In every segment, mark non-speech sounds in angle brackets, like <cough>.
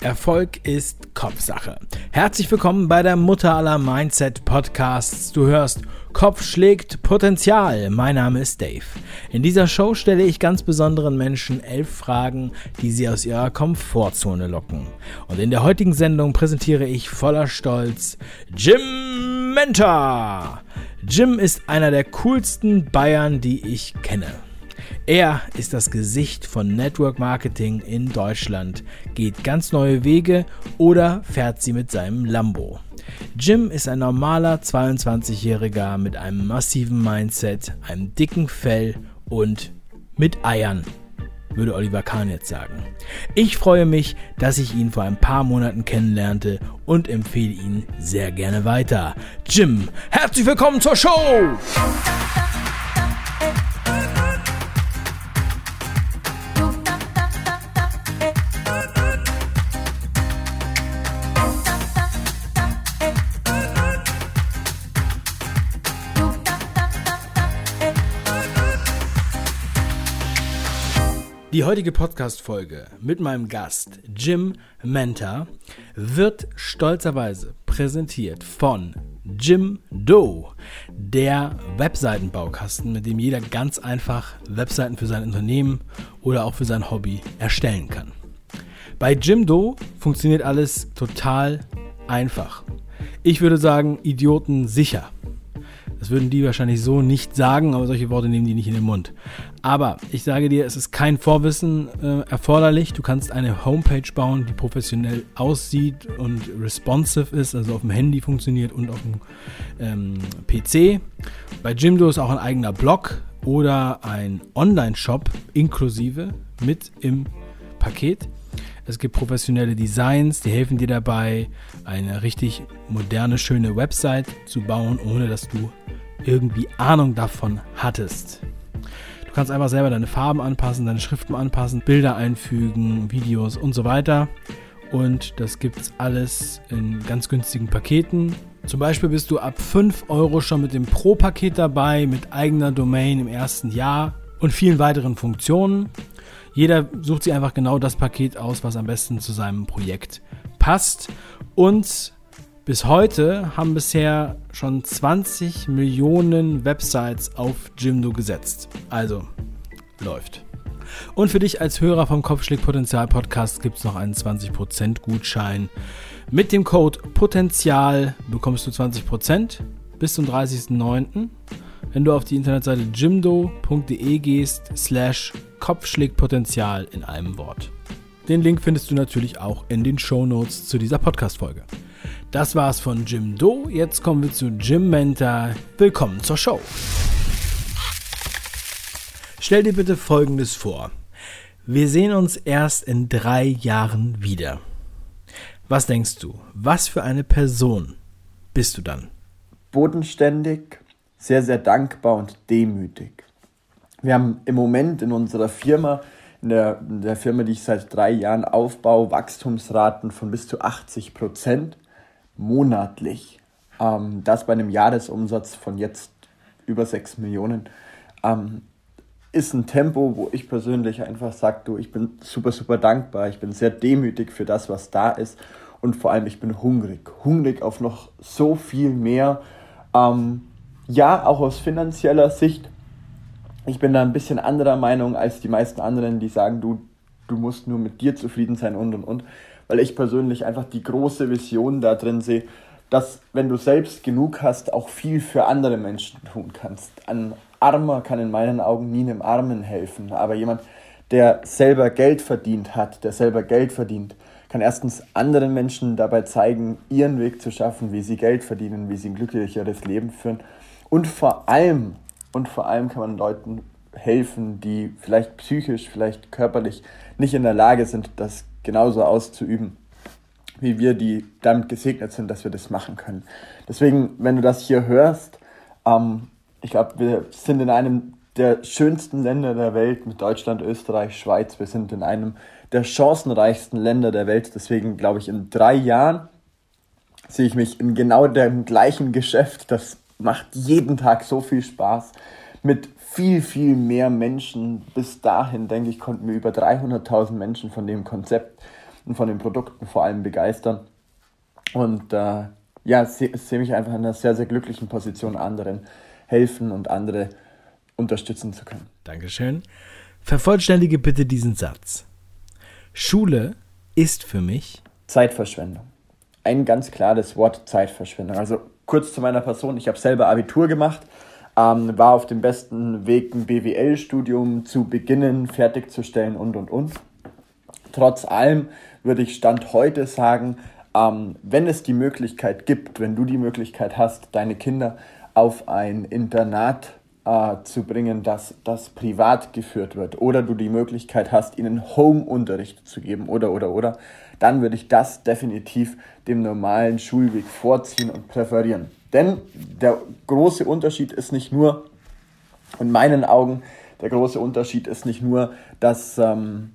Erfolg ist Kopfsache. Herzlich willkommen bei der Mutter aller Mindset Podcasts. Du hörst Kopf schlägt Potenzial. Mein Name ist Dave. In dieser Show stelle ich ganz besonderen Menschen elf Fragen, die sie aus ihrer Komfortzone locken. Und in der heutigen Sendung präsentiere ich voller Stolz Jim Mentor. Jim ist einer der coolsten Bayern, die ich kenne. Er ist das Gesicht von Network Marketing in Deutschland, geht ganz neue Wege oder fährt sie mit seinem Lambo. Jim ist ein normaler 22-Jähriger mit einem massiven Mindset, einem dicken Fell und mit Eiern, würde Oliver Kahn jetzt sagen. Ich freue mich, dass ich ihn vor ein paar Monaten kennenlernte und empfehle ihn sehr gerne weiter. Jim, herzlich willkommen zur Show! Die heutige Podcast-Folge mit meinem Gast Jim Mentor wird stolzerweise präsentiert von Jim Doe, der Webseitenbaukasten, mit dem jeder ganz einfach Webseiten für sein Unternehmen oder auch für sein Hobby erstellen kann. Bei Jim Doe funktioniert alles total einfach. Ich würde sagen, Idioten sicher. Das würden die wahrscheinlich so nicht sagen, aber solche Worte nehmen die nicht in den Mund. Aber ich sage dir, es ist kein Vorwissen äh, erforderlich. Du kannst eine Homepage bauen, die professionell aussieht und responsive ist, also auf dem Handy funktioniert und auf dem ähm, PC. Bei Jimdo ist auch ein eigener Blog oder ein Online-Shop inklusive mit im Paket. Es gibt professionelle Designs, die helfen dir dabei, eine richtig moderne, schöne Website zu bauen, ohne dass du irgendwie Ahnung davon hattest. Du kannst einfach selber deine Farben anpassen, deine Schriften anpassen, Bilder einfügen, Videos und so weiter. Und das gibt es alles in ganz günstigen Paketen. Zum Beispiel bist du ab 5 Euro schon mit dem Pro-Paket dabei, mit eigener Domain im ersten Jahr und vielen weiteren Funktionen. Jeder sucht sich einfach genau das Paket aus, was am besten zu seinem Projekt passt. Und bis heute haben bisher schon 20 Millionen Websites auf Jimdo gesetzt. Also läuft. Und für dich als Hörer vom Kopfschläg Potenzial Podcast gibt es noch einen 20% Gutschein. Mit dem Code Potenzial bekommst du 20% bis zum 30.09. Wenn du auf die Internetseite jimdo.de gehst, slash Kopfschlägpotenzial in einem Wort. Den Link findest du natürlich auch in den Show Notes zu dieser Podcast-Folge. Das war's von Jim Do. Jetzt kommen wir zu Jim Mentor. Willkommen zur Show. Stell dir bitte Folgendes vor. Wir sehen uns erst in drei Jahren wieder. Was denkst du? Was für eine Person bist du dann? Bodenständig, sehr, sehr dankbar und demütig. Wir haben im Moment in unserer Firma, in der, in der Firma, die ich seit drei Jahren aufbaue, Wachstumsraten von bis zu 80 Prozent monatlich. Ähm, das bei einem Jahresumsatz von jetzt über 6 Millionen. Ähm, ist ein Tempo, wo ich persönlich einfach sage, du, ich bin super, super dankbar. Ich bin sehr demütig für das, was da ist. Und vor allem, ich bin hungrig. Hungrig auf noch so viel mehr. Ähm, ja, auch aus finanzieller Sicht. Ich bin da ein bisschen anderer Meinung als die meisten anderen, die sagen, du, du musst nur mit dir zufrieden sein und und und weil ich persönlich einfach die große Vision da drin sehe, dass wenn du selbst genug hast, auch viel für andere Menschen tun kannst. Ein Armer kann in meinen Augen nie einem Armen helfen, aber jemand, der selber Geld verdient hat, der selber Geld verdient, kann erstens anderen Menschen dabei zeigen, ihren Weg zu schaffen, wie sie Geld verdienen, wie sie ein glücklicheres Leben führen. Und vor allem, und vor allem kann man Leuten helfen, die vielleicht psychisch, vielleicht körperlich nicht in der Lage sind, das genauso auszuüben, wie wir, die damit gesegnet sind, dass wir das machen können. Deswegen, wenn du das hier hörst, ähm, ich glaube, wir sind in einem der schönsten Länder der Welt mit Deutschland, Österreich, Schweiz. Wir sind in einem der chancenreichsten Länder der Welt. Deswegen glaube ich, in drei Jahren sehe ich mich in genau dem gleichen Geschäft. Das macht jeden Tag so viel Spaß. Mit viel, viel mehr Menschen. Bis dahin, denke ich, konnten wir über 300.000 Menschen von dem Konzept und von den Produkten vor allem begeistern. Und äh, ja, sehe seh mich einfach in einer sehr, sehr glücklichen Position, anderen helfen und andere unterstützen zu können. Dankeschön. Vervollständige bitte diesen Satz. Schule ist für mich Zeitverschwendung. Ein ganz klares Wort Zeitverschwendung. Also kurz zu meiner Person. Ich habe selber Abitur gemacht, ähm, war auf dem besten Weg, ein BWL-Studium zu beginnen, fertigzustellen und, und, und. Trotz allem würde ich Stand heute sagen, ähm, wenn es die Möglichkeit gibt, wenn du die Möglichkeit hast, deine Kinder auf ein Internat äh, zu bringen, das, das privat geführt wird, oder du die Möglichkeit hast, ihnen Home-Unterricht zu geben, oder, oder, oder, dann würde ich das definitiv dem normalen Schulweg vorziehen und präferieren. Denn der große Unterschied ist nicht nur, in meinen Augen, der große Unterschied ist nicht nur, dass ähm,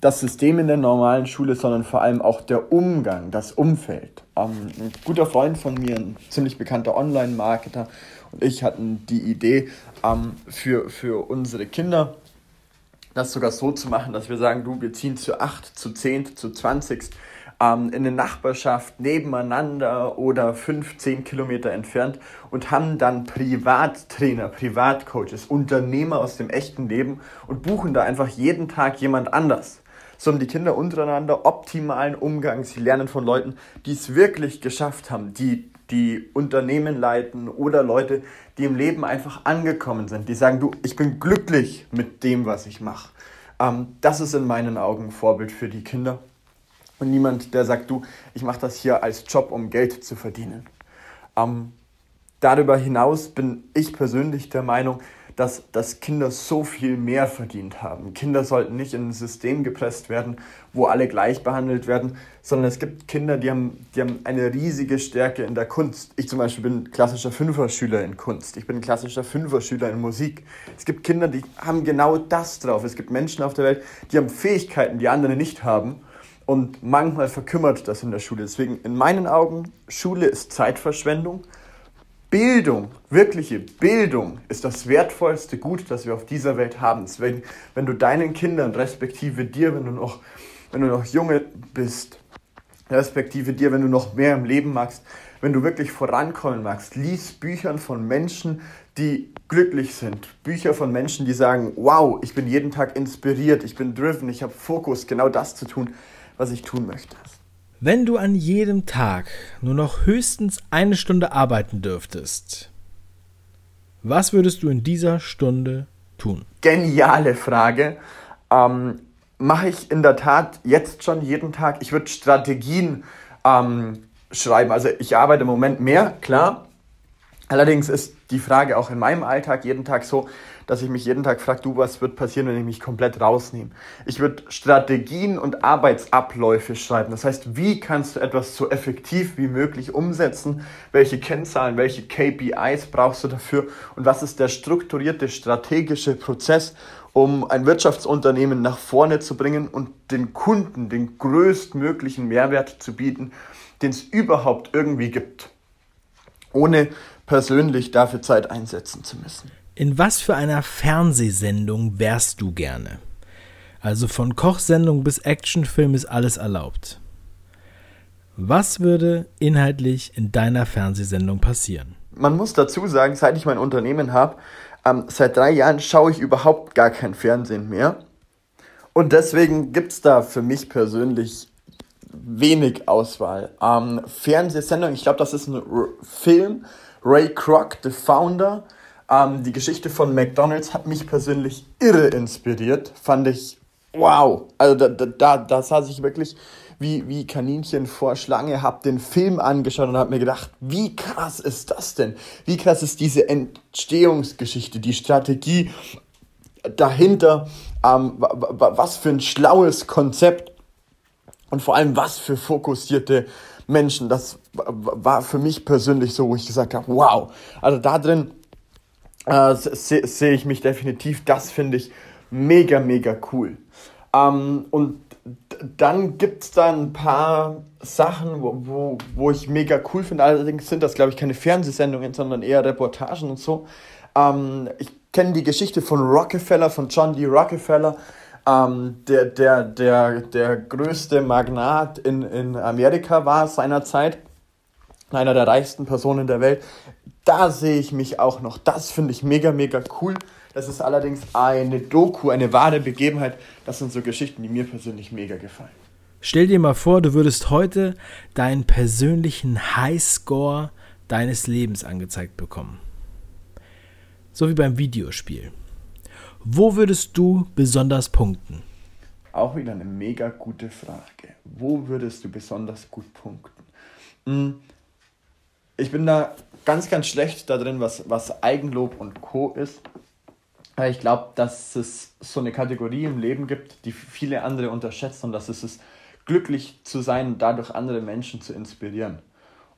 das System in der normalen Schule, sondern vor allem auch der Umgang, das Umfeld. Ähm, ein guter Freund von mir, ein ziemlich bekannter Online-Marketer und ich hatten die Idee ähm, für, für unsere Kinder, das sogar so zu machen, dass wir sagen, du, wir ziehen zu 8, zu 10, zu 20 ähm, in eine Nachbarschaft nebeneinander oder 15 Kilometer entfernt und haben dann Privattrainer, Privatcoaches, Unternehmer aus dem echten Leben und buchen da einfach jeden Tag jemand anders so haben die Kinder untereinander optimalen Umgang. Sie lernen von Leuten, die es wirklich geschafft haben, die die Unternehmen leiten oder Leute, die im Leben einfach angekommen sind, die sagen, du, ich bin glücklich mit dem, was ich mache. Ähm, das ist in meinen Augen Vorbild für die Kinder. Und niemand, der sagt, du, ich mache das hier als Job, um Geld zu verdienen. Ähm, darüber hinaus bin ich persönlich der Meinung, dass, dass Kinder so viel mehr verdient haben. Kinder sollten nicht in ein System gepresst werden, wo alle gleich behandelt werden, sondern es gibt Kinder, die haben, die haben eine riesige Stärke in der Kunst. Ich zum Beispiel bin klassischer Fünfer-Schüler in Kunst. Ich bin klassischer Fünfer-Schüler in Musik. Es gibt Kinder, die haben genau das drauf. Es gibt Menschen auf der Welt, die haben Fähigkeiten, die andere nicht haben. Und manchmal verkümmert das in der Schule. Deswegen in meinen Augen, Schule ist Zeitverschwendung. Bildung, wirkliche Bildung ist das wertvollste Gut, das wir auf dieser Welt haben. Deswegen, wenn du deinen Kindern, respektive dir, wenn du noch, wenn du noch junge bist, respektive dir, wenn du noch mehr im Leben magst, wenn du wirklich vorankommen magst, lies Büchern von Menschen, die glücklich sind. Bücher von Menschen, die sagen, wow, ich bin jeden Tag inspiriert, ich bin driven, ich habe Fokus, genau das zu tun, was ich tun möchte. Wenn du an jedem Tag nur noch höchstens eine Stunde arbeiten dürftest, was würdest du in dieser Stunde tun? Geniale Frage. Ähm, Mache ich in der Tat jetzt schon jeden Tag. Ich würde Strategien ähm, schreiben. Also ich arbeite im Moment mehr, klar. Allerdings ist die Frage auch in meinem Alltag jeden Tag so, dass ich mich jeden Tag frage, du, was wird passieren, wenn ich mich komplett rausnehme? Ich würde Strategien und Arbeitsabläufe schreiben. Das heißt, wie kannst du etwas so effektiv wie möglich umsetzen? Welche Kennzahlen, welche KPIs brauchst du dafür? Und was ist der strukturierte strategische Prozess, um ein Wirtschaftsunternehmen nach vorne zu bringen und den Kunden den größtmöglichen Mehrwert zu bieten, den es überhaupt irgendwie gibt, ohne persönlich dafür Zeit einsetzen zu müssen. In was für einer Fernsehsendung wärst du gerne? Also von Kochsendung bis Actionfilm ist alles erlaubt. Was würde inhaltlich in deiner Fernsehsendung passieren? Man muss dazu sagen, seit ich mein Unternehmen habe, ähm, seit drei Jahren schaue ich überhaupt gar kein Fernsehen mehr. Und deswegen gibt es da für mich persönlich wenig Auswahl. Ähm, Fernsehsendung, ich glaube, das ist ein R Film. Ray Kroc, the Founder, ähm, die Geschichte von McDonald's hat mich persönlich irre inspiriert. Fand ich wow. Also da, da, da saß ich wirklich wie, wie Kaninchen vor Schlange, hab den Film angeschaut und hab mir gedacht, wie krass ist das denn? Wie krass ist diese Entstehungsgeschichte, die Strategie dahinter? Ähm, was für ein schlaues Konzept und vor allem was für fokussierte Menschen. Das war für mich persönlich so, wo ich gesagt habe, wow. Also da drin äh, sehe seh ich mich definitiv. Das finde ich mega, mega cool. Ähm, und dann gibt es da ein paar Sachen, wo, wo, wo ich mega cool finde. Allerdings sind das, glaube ich, keine Fernsehsendungen, sondern eher Reportagen und so. Ähm, ich kenne die Geschichte von Rockefeller, von John D. Rockefeller. ähm, der, der, der, der größte Magnat in, in Amerika war seinerzeit, einer der reichsten Personen der Welt. Da sehe ich mich auch noch. Das finde ich mega, mega cool. Das ist allerdings eine Doku, eine wahre Begebenheit. Das sind so Geschichten, die mir persönlich mega gefallen. Stell dir mal vor, du würdest heute deinen persönlichen Highscore deines Lebens angezeigt bekommen. So wie beim Videospiel. Wo würdest du besonders punkten? Auch wieder eine mega gute Frage. Wo würdest du besonders gut punkten? Ich bin da ganz, ganz schlecht da drin, was, was Eigenlob und Co. ist. Ich glaube, dass es so eine Kategorie im Leben gibt, die viele andere unterschätzen und dass es ist, glücklich zu sein und dadurch andere Menschen zu inspirieren.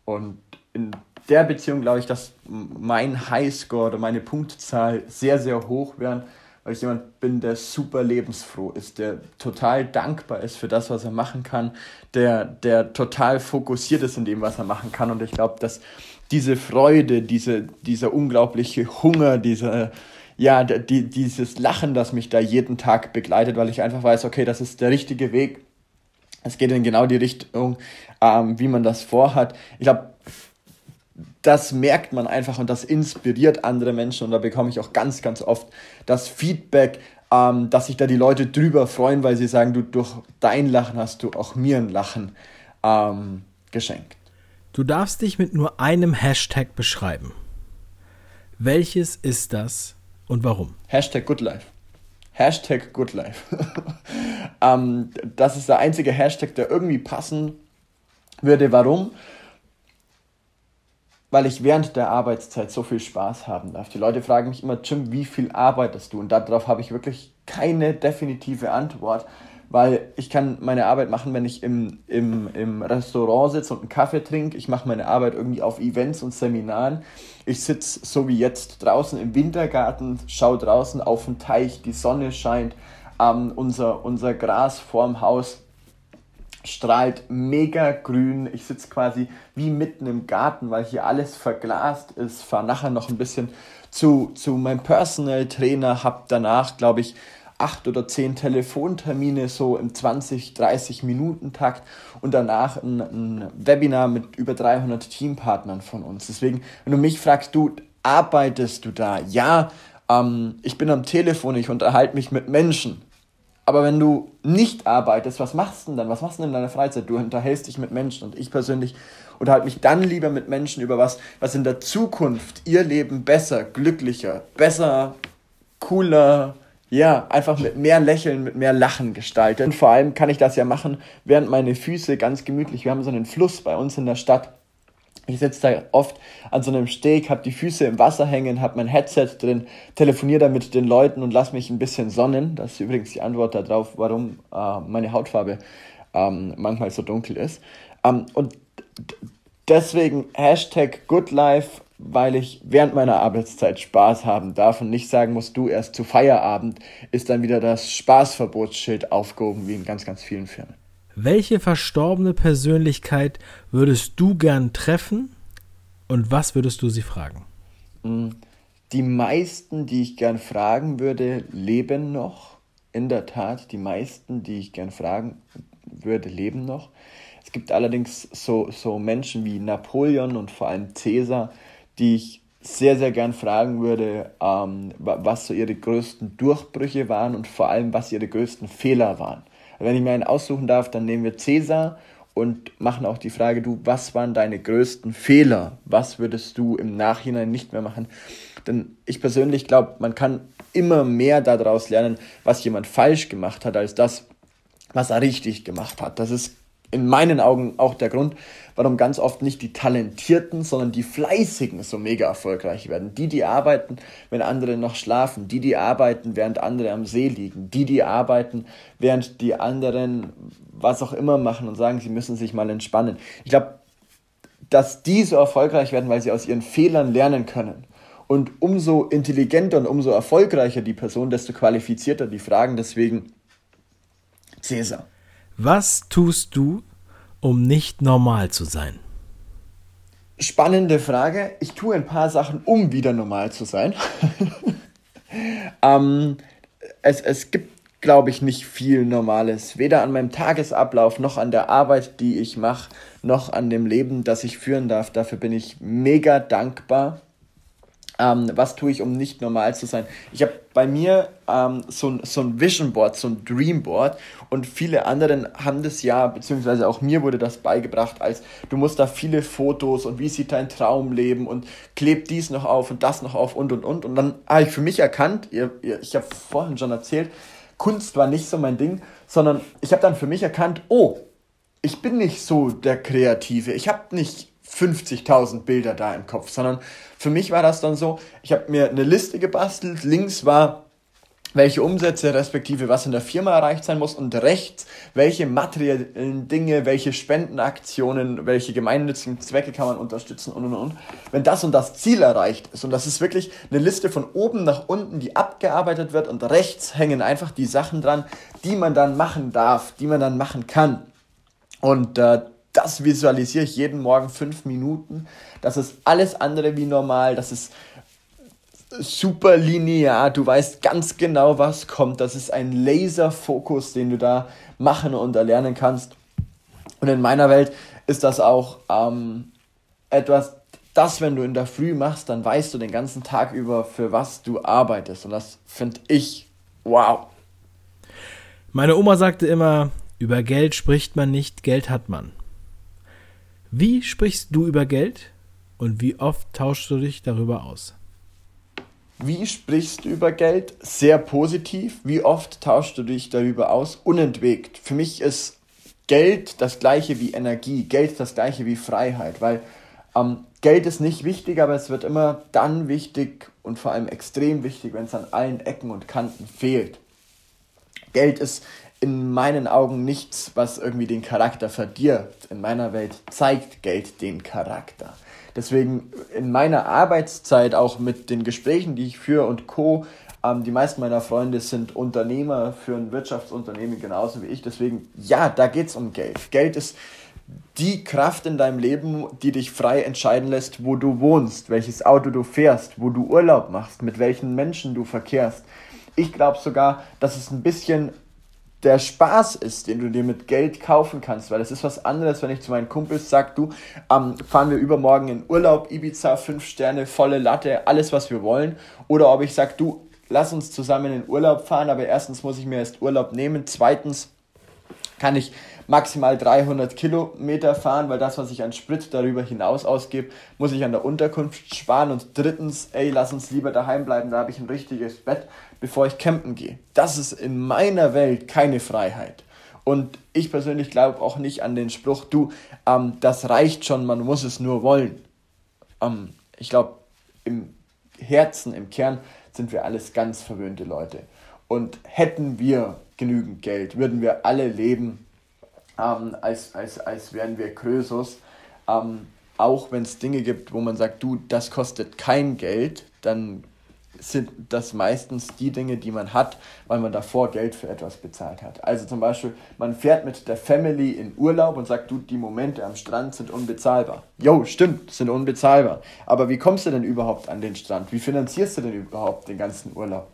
Und in der Beziehung glaube ich, dass mein Highscore oder meine Punktzahl sehr, sehr hoch wären, weil ich jemand bin, der super lebensfroh ist, der total dankbar ist für das, was er machen kann, der, der total fokussiert ist in dem, was er machen kann. Und ich glaube, dass diese Freude, diese, dieser unglaubliche Hunger, dieser, ja, die, dieses Lachen, das mich da jeden Tag begleitet, weil ich einfach weiß, okay, das ist der richtige Weg. Es geht in genau die Richtung, ähm, wie man das vorhat. Ich glaube, das merkt man einfach und das inspiriert andere Menschen und da bekomme ich auch ganz, ganz oft das Feedback, ähm, dass sich da die Leute drüber freuen, weil sie sagen, du durch dein Lachen hast du auch mir ein Lachen ähm, geschenkt. Du darfst dich mit nur einem Hashtag beschreiben. Welches ist das und warum? Hashtag GoodLife. Hashtag GoodLife. <laughs> ähm, das ist der einzige Hashtag, der irgendwie passen würde. Warum? Weil ich während der Arbeitszeit so viel Spaß haben darf. Die Leute fragen mich immer, Jim, wie viel arbeitest du? Und darauf habe ich wirklich keine definitive Antwort, weil ich kann meine Arbeit machen, wenn ich im, im, im Restaurant sitze und einen Kaffee trinke. Ich mache meine Arbeit irgendwie auf Events und Seminaren. Ich sitze so wie jetzt draußen im Wintergarten, schaue draußen auf den Teich, die Sonne scheint, ähm, unser, unser Gras vorm Haus strahlt mega grün. Ich sitze quasi wie mitten im Garten, weil hier alles verglast ist. Fahre nachher noch ein bisschen zu, zu meinem Personal Trainer, habe danach, glaube ich, acht oder zehn Telefontermine so im 20, 30 Minuten Takt und danach ein, ein Webinar mit über 300 Teampartnern von uns. Deswegen, wenn du mich fragst, du, arbeitest du da? Ja, ähm, ich bin am Telefon, ich unterhalte mich mit Menschen. Aber wenn du nicht arbeitest, was machst du denn dann? Was machst du denn in deiner Freizeit? Du unterhältst dich mit Menschen und ich persönlich unterhalte mich dann lieber mit Menschen über was, was in der Zukunft ihr Leben besser, glücklicher, besser, cooler, ja, einfach mit mehr Lächeln, mit mehr Lachen gestaltet. Und vor allem kann ich das ja machen, während meine Füße ganz gemütlich, wir haben so einen Fluss bei uns in der Stadt, ich sitze da oft an so einem Steg, habe die Füße im Wasser hängen, habe mein Headset drin, telefoniere da mit den Leuten und lass mich ein bisschen sonnen. Das ist übrigens die Antwort darauf, warum äh, meine Hautfarbe ähm, manchmal so dunkel ist. Ähm, und deswegen Hashtag GoodLife, weil ich während meiner Arbeitszeit Spaß haben darf und nicht sagen muss, du erst zu Feierabend ist dann wieder das Spaßverbotsschild aufgehoben, wie in ganz, ganz vielen Firmen. Welche verstorbene Persönlichkeit würdest du gern treffen und was würdest du sie fragen? Mm, die meisten, die ich gern fragen würde, leben noch. In der Tat, die meisten, die ich gern fragen würde, leben noch. Es gibt allerdings so, so Menschen wie Napoleon und vor allem Cäsar, die ich sehr, sehr gern fragen würde, ähm, was so ihre größten Durchbrüche waren und vor allem, was ihre größten Fehler waren. Wenn ich mir einen aussuchen darf, dann nehmen wir Cäsar und machen auch die Frage, du, was waren deine größten Fehler? Was würdest du im Nachhinein nicht mehr machen? Denn ich persönlich glaube, man kann immer mehr daraus lernen, was jemand falsch gemacht hat, als das, was er richtig gemacht hat. Das ist in meinen Augen auch der Grund, warum ganz oft nicht die Talentierten, sondern die Fleißigen so mega erfolgreich werden. Die, die arbeiten, wenn andere noch schlafen. Die, die arbeiten, während andere am See liegen. Die, die arbeiten, während die anderen was auch immer machen und sagen, sie müssen sich mal entspannen. Ich glaube, dass die so erfolgreich werden, weil sie aus ihren Fehlern lernen können. Und umso intelligenter und umso erfolgreicher die Person, desto qualifizierter die Fragen. Deswegen Cäsar. Was tust du, um nicht normal zu sein? Spannende Frage. Ich tue ein paar Sachen, um wieder normal zu sein. <laughs> ähm, es, es gibt glaube ich, nicht viel Normales. Weder an meinem Tagesablauf, noch an der Arbeit, die ich mache, noch an dem Leben, das ich führen darf. Dafür bin ich mega dankbar. Ähm, was tue ich, um nicht normal zu sein? Ich habe bei mir ähm, so, ein, so ein Vision Board, so ein Dream Board und viele anderen haben das ja, beziehungsweise auch mir wurde das beigebracht, als du musst da viele Fotos und wie sieht dein Traumleben und klebt dies noch auf und das noch auf und und und. Und dann habe ich für mich erkannt, ihr, ihr, ich habe vorhin schon erzählt, Kunst war nicht so mein Ding, sondern ich habe dann für mich erkannt, oh, ich bin nicht so der Kreative. Ich habe nicht 50.000 Bilder da im Kopf, sondern für mich war das dann so, ich habe mir eine Liste gebastelt, links war welche Umsätze respektive was in der Firma erreicht sein muss und rechts welche materiellen Dinge, welche Spendenaktionen, welche gemeinnützigen Zwecke kann man unterstützen und und und. Wenn das und das Ziel erreicht ist und das ist wirklich eine Liste von oben nach unten, die abgearbeitet wird und rechts hängen einfach die Sachen dran, die man dann machen darf, die man dann machen kann. Und äh, das visualisiere ich jeden Morgen fünf Minuten. Das ist alles andere wie normal. Das ist super linear. Du weißt ganz genau, was kommt. Das ist ein Laserfokus, den du da machen und erlernen kannst. Und in meiner Welt ist das auch ähm, etwas, das, wenn du in der Früh machst, dann weißt du den ganzen Tag über, für was du arbeitest. Und das finde ich wow. Meine Oma sagte immer, über Geld spricht man nicht, Geld hat man. Wie sprichst du über Geld und wie oft tauschst du dich darüber aus? Wie sprichst du über Geld? Sehr positiv. Wie oft tauschst du dich darüber aus? Unentwegt. Für mich ist Geld das gleiche wie Energie, Geld das gleiche wie Freiheit, weil ähm, Geld ist nicht wichtig, aber es wird immer dann wichtig und vor allem extrem wichtig, wenn es an allen Ecken und Kanten fehlt. Geld ist in meinen Augen nichts, was irgendwie den Charakter verdirbt. In meiner Welt zeigt Geld den Charakter. Deswegen in meiner Arbeitszeit, auch mit den Gesprächen, die ich führe und Co., ähm, die meisten meiner Freunde sind Unternehmer für ein Wirtschaftsunternehmen genauso wie ich. Deswegen, ja, da geht es um Geld. Geld ist die Kraft in deinem Leben, die dich frei entscheiden lässt, wo du wohnst, welches Auto du fährst, wo du Urlaub machst, mit welchen Menschen du verkehrst. Ich glaube sogar, dass es ein bisschen der Spaß ist, den du dir mit Geld kaufen kannst, weil es ist was anderes, wenn ich zu meinen Kumpels sage, du, ähm, fahren wir übermorgen in Urlaub, Ibiza, fünf Sterne, volle Latte, alles, was wir wollen, oder ob ich sage, du, lass uns zusammen in Urlaub fahren, aber erstens muss ich mir erst Urlaub nehmen, zweitens kann ich maximal 300 Kilometer fahren, weil das, was ich an Sprit darüber hinaus ausgebe, muss ich an der Unterkunft sparen. Und drittens, ey, lass uns lieber daheim bleiben, da habe ich ein richtiges Bett, bevor ich campen gehe. Das ist in meiner Welt keine Freiheit. Und ich persönlich glaube auch nicht an den Spruch, du, ähm, das reicht schon, man muss es nur wollen. Ähm, ich glaube, im Herzen, im Kern sind wir alles ganz verwöhnte Leute. Und hätten wir genügend Geld, würden wir alle leben ähm, als, als, als wären wir Krösus. Ähm, auch wenn es Dinge gibt, wo man sagt, du, das kostet kein Geld, dann sind das meistens die Dinge, die man hat, weil man davor Geld für etwas bezahlt hat. Also zum Beispiel, man fährt mit der Family in Urlaub und sagt, du, die Momente am Strand sind unbezahlbar. Jo, stimmt, sind unbezahlbar. Aber wie kommst du denn überhaupt an den Strand? Wie finanzierst du denn überhaupt den ganzen Urlaub?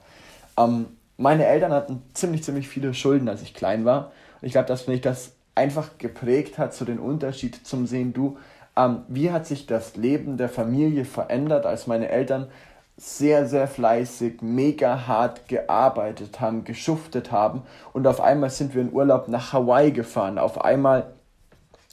Ähm, meine Eltern hatten ziemlich, ziemlich viele Schulden, als ich klein war. Und ich glaube, das finde ich das einfach geprägt hat, so den Unterschied zum Sehen, du, ähm, wie hat sich das Leben der Familie verändert, als meine Eltern sehr, sehr fleißig, mega hart gearbeitet haben, geschuftet haben und auf einmal sind wir in Urlaub nach Hawaii gefahren. Auf einmal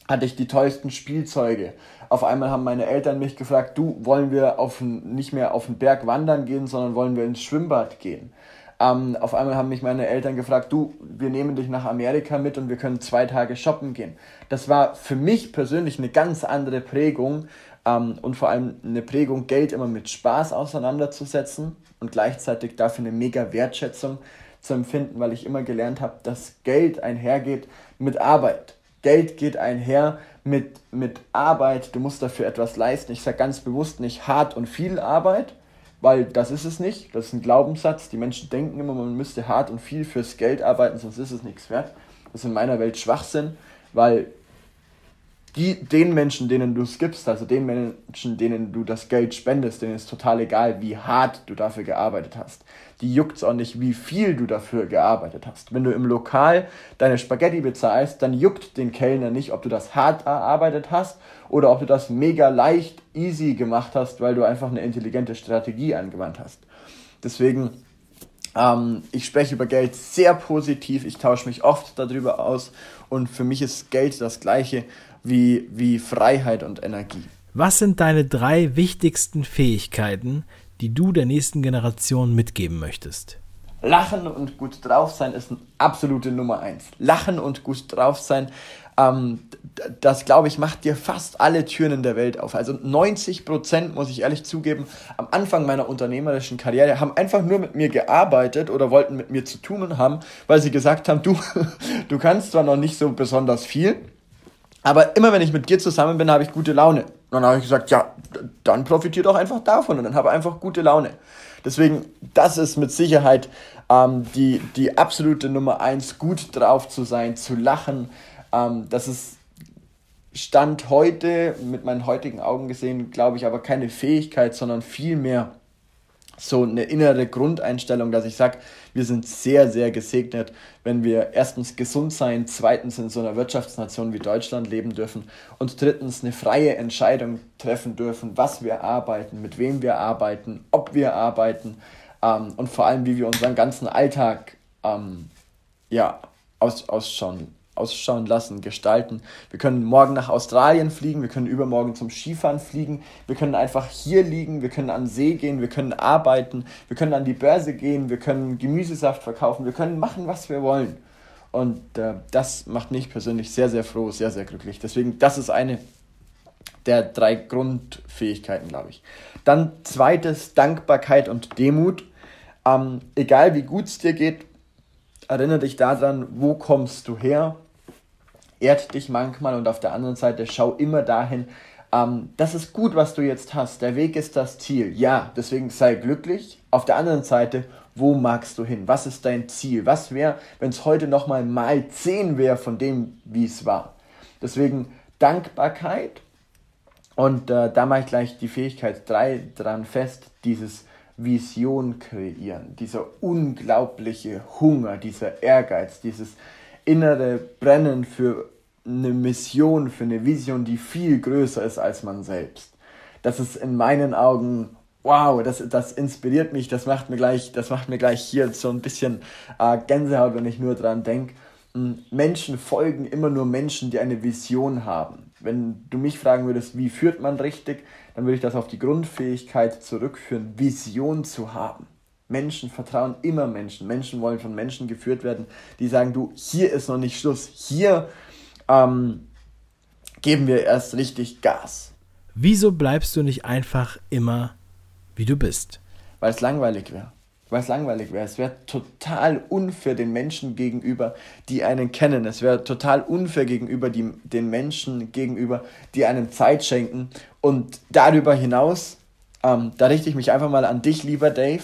hatte ich die teuersten Spielzeuge. Auf einmal haben meine Eltern mich gefragt, du, wollen wir auf ein, nicht mehr auf den Berg wandern gehen, sondern wollen wir ins Schwimmbad gehen? Ähm, auf einmal haben mich meine Eltern gefragt, du, wir nehmen dich nach Amerika mit und wir können zwei Tage shoppen gehen. Das war für mich persönlich eine ganz andere Prägung ähm, und vor allem eine Prägung, Geld immer mit Spaß auseinanderzusetzen und gleichzeitig dafür eine mega Wertschätzung zu empfinden, weil ich immer gelernt habe, dass Geld einhergeht mit Arbeit. Geld geht einher mit, mit Arbeit, du musst dafür etwas leisten. Ich sage ganz bewusst nicht hart und viel Arbeit, weil das ist es nicht. Das ist ein Glaubenssatz. Die Menschen denken immer, man müsste hart und viel fürs Geld arbeiten, sonst ist es nichts wert. Das ist in meiner Welt Schwachsinn, weil die, den Menschen, denen du es gibst, also den Menschen, denen du das Geld spendest, denen ist total egal, wie hart du dafür gearbeitet hast. Die juckt es auch nicht, wie viel du dafür gearbeitet hast. Wenn du im Lokal deine Spaghetti bezahlst, dann juckt den Kellner nicht, ob du das hart erarbeitet hast oder ob du das mega leicht, easy gemacht hast, weil du einfach eine intelligente Strategie angewandt hast. Deswegen, ähm, ich spreche über Geld sehr positiv, ich tausche mich oft darüber aus und für mich ist Geld das gleiche wie, wie Freiheit und Energie. Was sind deine drei wichtigsten Fähigkeiten, die du der nächsten Generation mitgeben möchtest? Lachen und gut drauf sein ist eine absolute Nummer eins. Lachen und gut drauf sein, ähm, das glaube ich, macht dir fast alle Türen in der Welt auf. Also 90 Prozent, muss ich ehrlich zugeben, am Anfang meiner unternehmerischen Karriere haben einfach nur mit mir gearbeitet oder wollten mit mir zu tun haben, weil sie gesagt haben, du, <laughs> du kannst zwar noch nicht so besonders viel, aber immer wenn ich mit dir zusammen bin, habe ich gute Laune. Und dann habe ich gesagt, ja, dann profitiert doch einfach davon und dann habe einfach gute Laune. Deswegen, das ist mit Sicherheit ähm, die, die absolute Nummer eins, gut drauf zu sein, zu lachen. Ähm, das ist Stand heute, mit meinen heutigen Augen gesehen, glaube ich, aber keine Fähigkeit, sondern vielmehr so eine innere Grundeinstellung, dass ich sage, wir sind sehr, sehr gesegnet, wenn wir erstens gesund sein, zweitens in so einer Wirtschaftsnation wie Deutschland leben dürfen und drittens eine freie Entscheidung treffen dürfen, was wir arbeiten, mit wem wir arbeiten, ob wir arbeiten ähm, und vor allem, wie wir unseren ganzen Alltag ähm, ja, aus, ausschauen ausschauen lassen, gestalten. Wir können morgen nach Australien fliegen, wir können übermorgen zum Skifahren fliegen, wir können einfach hier liegen, wir können an See gehen, wir können arbeiten, wir können an die Börse gehen, wir können Gemüsesaft verkaufen, wir können machen, was wir wollen. Und äh, das macht mich persönlich sehr, sehr froh, sehr, sehr glücklich. Deswegen, das ist eine der drei Grundfähigkeiten, glaube ich. Dann zweites, Dankbarkeit und Demut. Ähm, egal wie gut es dir geht, erinnere dich daran, wo kommst du her, ehrt dich manchmal und auf der anderen Seite schau immer dahin, ähm, das ist gut, was du jetzt hast. Der Weg ist das Ziel. Ja, deswegen sei glücklich. Auf der anderen Seite, wo magst du hin? Was ist dein Ziel? Was wäre, wenn es heute nochmal mal 10 wäre von dem, wie es war? Deswegen Dankbarkeit. Und äh, da mache ich gleich die Fähigkeit 3 dran fest, dieses Vision kreieren, dieser unglaubliche Hunger, dieser Ehrgeiz, dieses innere Brennen für eine Mission, für eine Vision, die viel größer ist als man selbst. Das ist in meinen Augen, wow, das, das inspiriert mich, das macht mir gleich, das macht mir gleich hier so ein bisschen äh, Gänsehaut, wenn ich nur dran denke. Hm, Menschen folgen immer nur Menschen, die eine Vision haben. Wenn du mich fragen würdest, wie führt man richtig, dann würde ich das auf die Grundfähigkeit zurückführen, Vision zu haben. Menschen vertrauen immer Menschen. Menschen wollen von Menschen geführt werden, die sagen, du, hier ist noch nicht Schluss. Hier ähm, geben wir erst richtig Gas. Wieso bleibst du nicht einfach immer, wie du bist? Weil es langweilig wäre. Weil es langweilig wäre. Es wäre total unfair den Menschen gegenüber, die einen kennen. Es wäre total unfair gegenüber die, den Menschen gegenüber, die einem Zeit schenken. Und darüber hinaus, ähm, da richte ich mich einfach mal an dich, lieber Dave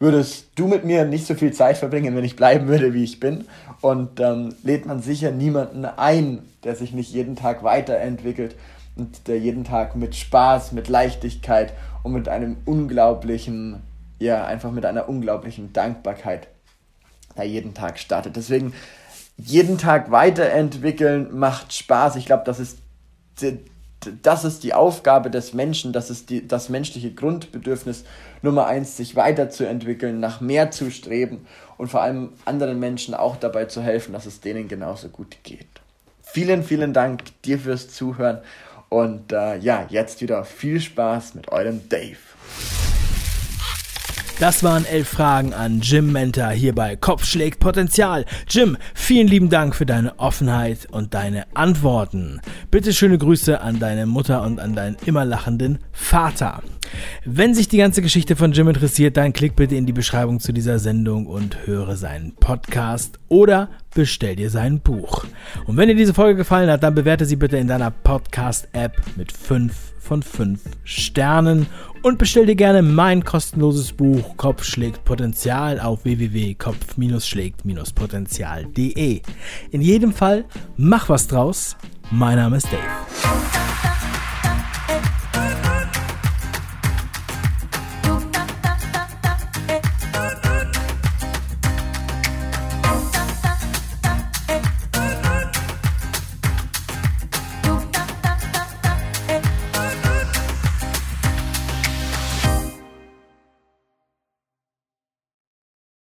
würdest du mit mir nicht so viel Zeit verbringen, wenn ich bleiben würde, wie ich bin. Und ähm, lädt man sicher niemanden ein, der sich nicht jeden Tag weiterentwickelt und der jeden Tag mit Spaß, mit Leichtigkeit und mit einem unglaublichen, ja, einfach mit einer unglaublichen Dankbarkeit da jeden Tag startet. Deswegen jeden Tag weiterentwickeln macht Spaß. Ich glaube, das ist das ist die Aufgabe des Menschen, das ist die, das menschliche Grundbedürfnis Nummer eins, sich weiterzuentwickeln, nach mehr zu streben und vor allem anderen Menschen auch dabei zu helfen, dass es denen genauso gut geht. Vielen, vielen Dank dir fürs Zuhören und äh, ja, jetzt wieder viel Spaß mit eurem Dave. Das waren elf Fragen an Jim Mentor hier bei Kopf Potenzial. Jim, vielen lieben Dank für deine Offenheit und deine Antworten. Bitte schöne Grüße an deine Mutter und an deinen immer lachenden Vater. Wenn sich die ganze Geschichte von Jim interessiert, dann klick bitte in die Beschreibung zu dieser Sendung und höre seinen Podcast oder bestell dir sein Buch. Und wenn dir diese Folge gefallen hat, dann bewerte sie bitte in deiner Podcast-App mit 5 von 5 Sternen und bestell dir gerne mein kostenloses Buch Kopf schlägt Potenzial auf www.kopf-schlägt-potenzial.de. In jedem Fall, mach was draus Mein Name ist Dave.